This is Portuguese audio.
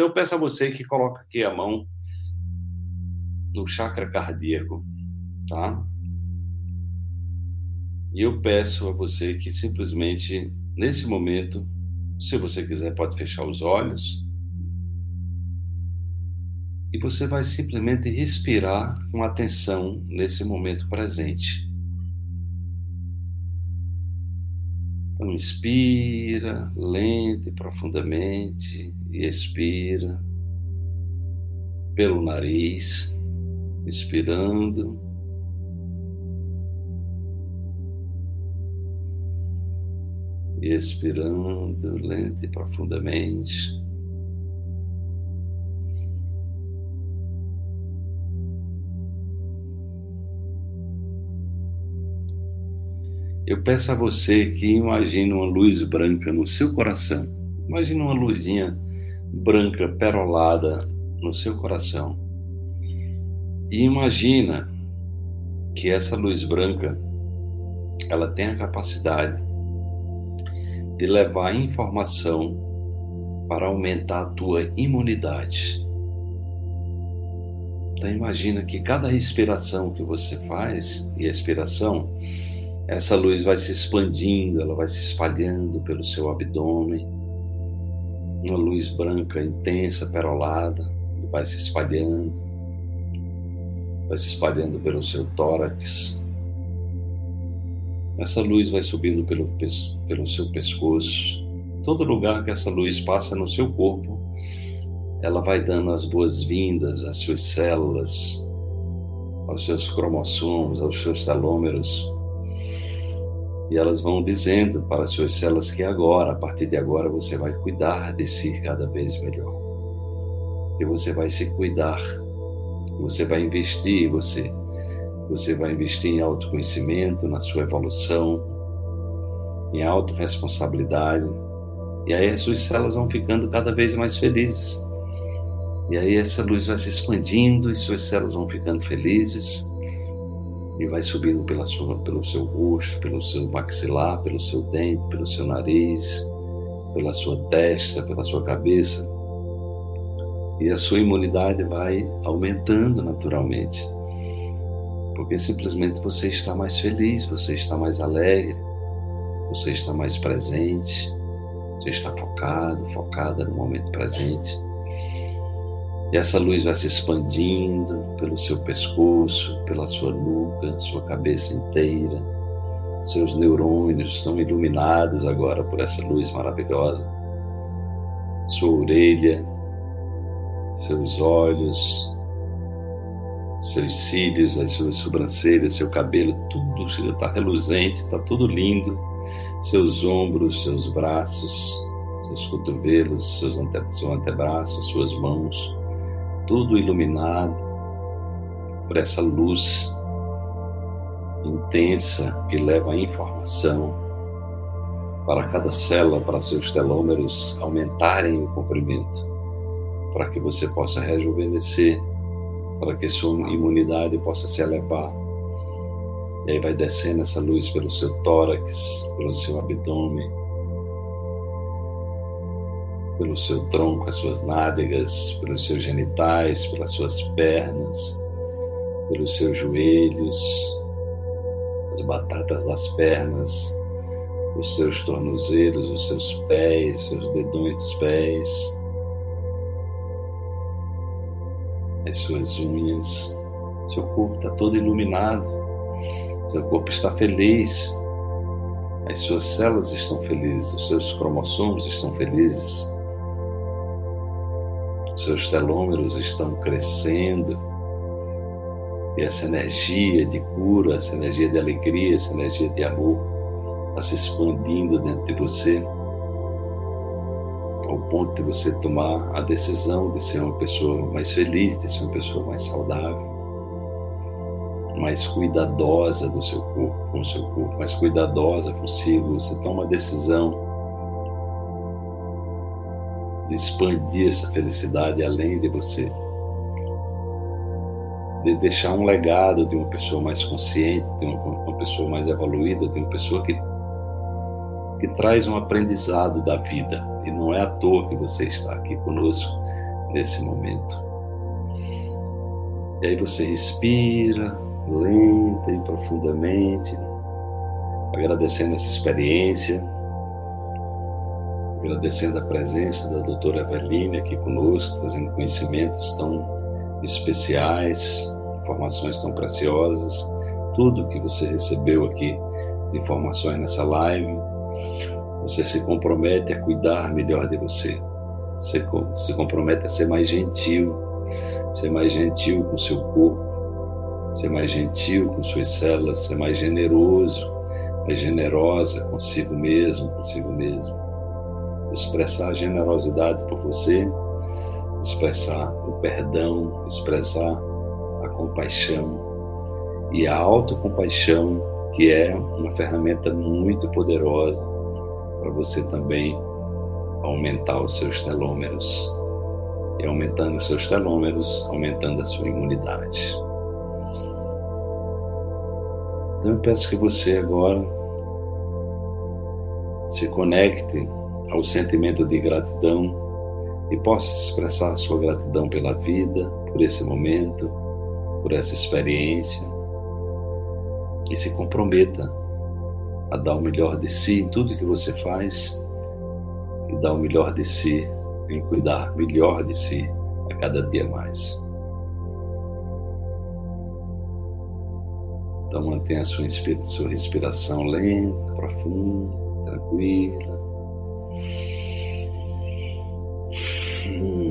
Então eu peço a você que coloque aqui a mão no chakra cardíaco, tá? E eu peço a você que simplesmente, nesse momento, se você quiser, pode fechar os olhos. E você vai simplesmente respirar com atenção nesse momento presente. Então, inspira lenta e profundamente e expira pelo nariz, inspirando e expirando lenta e profundamente. Eu peço a você que imagine uma luz branca no seu coração. Imagine uma luzinha branca perolada no seu coração. E imagina que essa luz branca ela tem a capacidade de levar informação para aumentar a tua imunidade. Então imagina que cada respiração que você faz, e expiração, essa luz vai se expandindo, ela vai se espalhando pelo seu abdômen, uma luz branca intensa, perolada, vai se espalhando, vai se espalhando pelo seu tórax, essa luz vai subindo pelo, pelo seu pescoço. Todo lugar que essa luz passa no seu corpo, ela vai dando as boas-vindas às suas células, aos seus cromossomos, aos seus telômeros. E elas vão dizendo para as suas células que agora, a partir de agora, você vai cuidar de si cada vez melhor. E você vai se cuidar. Você vai investir em você você vai investir em autoconhecimento, na sua evolução, em autorresponsabilidade. E aí as suas células vão ficando cada vez mais felizes. E aí essa luz vai se expandindo e suas células vão ficando felizes e vai subindo pela sua, pelo seu rosto, pelo seu maxilar, pelo seu dente, pelo seu nariz, pela sua testa, pela sua cabeça. E a sua imunidade vai aumentando naturalmente porque simplesmente você está mais feliz, você está mais alegre, você está mais presente, você está focado, focada no momento presente. E essa luz vai se expandindo pelo seu pescoço, pela sua nuca, sua cabeça inteira. Seus neurônios estão iluminados agora por essa luz maravilhosa. Sua orelha, seus olhos, seus cílios, as suas sobrancelhas, seu cabelo, tudo está reluzente, está tudo lindo. Seus ombros, seus braços, seus cotovelos, seus ante, seu antebraço, suas mãos, tudo iluminado por essa luz intensa que leva a informação para cada célula, para seus telômeros aumentarem o comprimento, para que você possa rejuvenescer para que sua imunidade possa se elevar. E aí vai descendo essa luz pelo seu tórax, pelo seu abdômen, pelo seu tronco, as suas nádegas, pelos seus genitais, pelas suas pernas, pelos seus joelhos, as batatas das pernas, os seus tornozelos, os seus pés, seus dedões dos pés, as suas unhas, seu corpo está todo iluminado, seu corpo está feliz, as suas células estão felizes, os seus cromossomos estão felizes, seus telômeros estão crescendo, e essa energia de cura, essa energia de alegria, essa energia de amor está se expandindo dentro de você ao ponto de você tomar a decisão de ser uma pessoa mais feliz, de ser uma pessoa mais saudável, mais cuidadosa do seu corpo, com o seu corpo, mais cuidadosa consigo. Você toma a decisão de expandir essa felicidade além de você, de deixar um legado de uma pessoa mais consciente, de uma, uma pessoa mais evoluída, de uma pessoa que que traz um aprendizado da vida. E não é à toa que você está aqui conosco nesse momento. E aí você respira lenta e profundamente, agradecendo essa experiência, agradecendo a presença da doutora Eveline aqui conosco, trazendo conhecimentos tão especiais, informações tão preciosas, tudo que você recebeu aqui de informações nessa live, você se compromete a cuidar melhor de você. Você se compromete a ser mais gentil, ser mais gentil com seu corpo, ser mais gentil com suas células, ser mais generoso, mais generosa consigo mesmo, consigo mesmo. Expressar a generosidade por você, expressar o perdão, expressar a compaixão e a autocompaixão, que é uma ferramenta muito poderosa para você também aumentar os seus telômeros. E aumentando os seus telômeros, aumentando a sua imunidade. Então eu peço que você agora se conecte ao sentimento de gratidão e possa expressar sua gratidão pela vida, por esse momento, por essa experiência e se comprometa a dar o melhor de si em tudo que você faz e dar o melhor de si em cuidar melhor de si a cada dia mais. Então mantenha a sua, sua respiração lenta, profunda, tranquila. Hmm.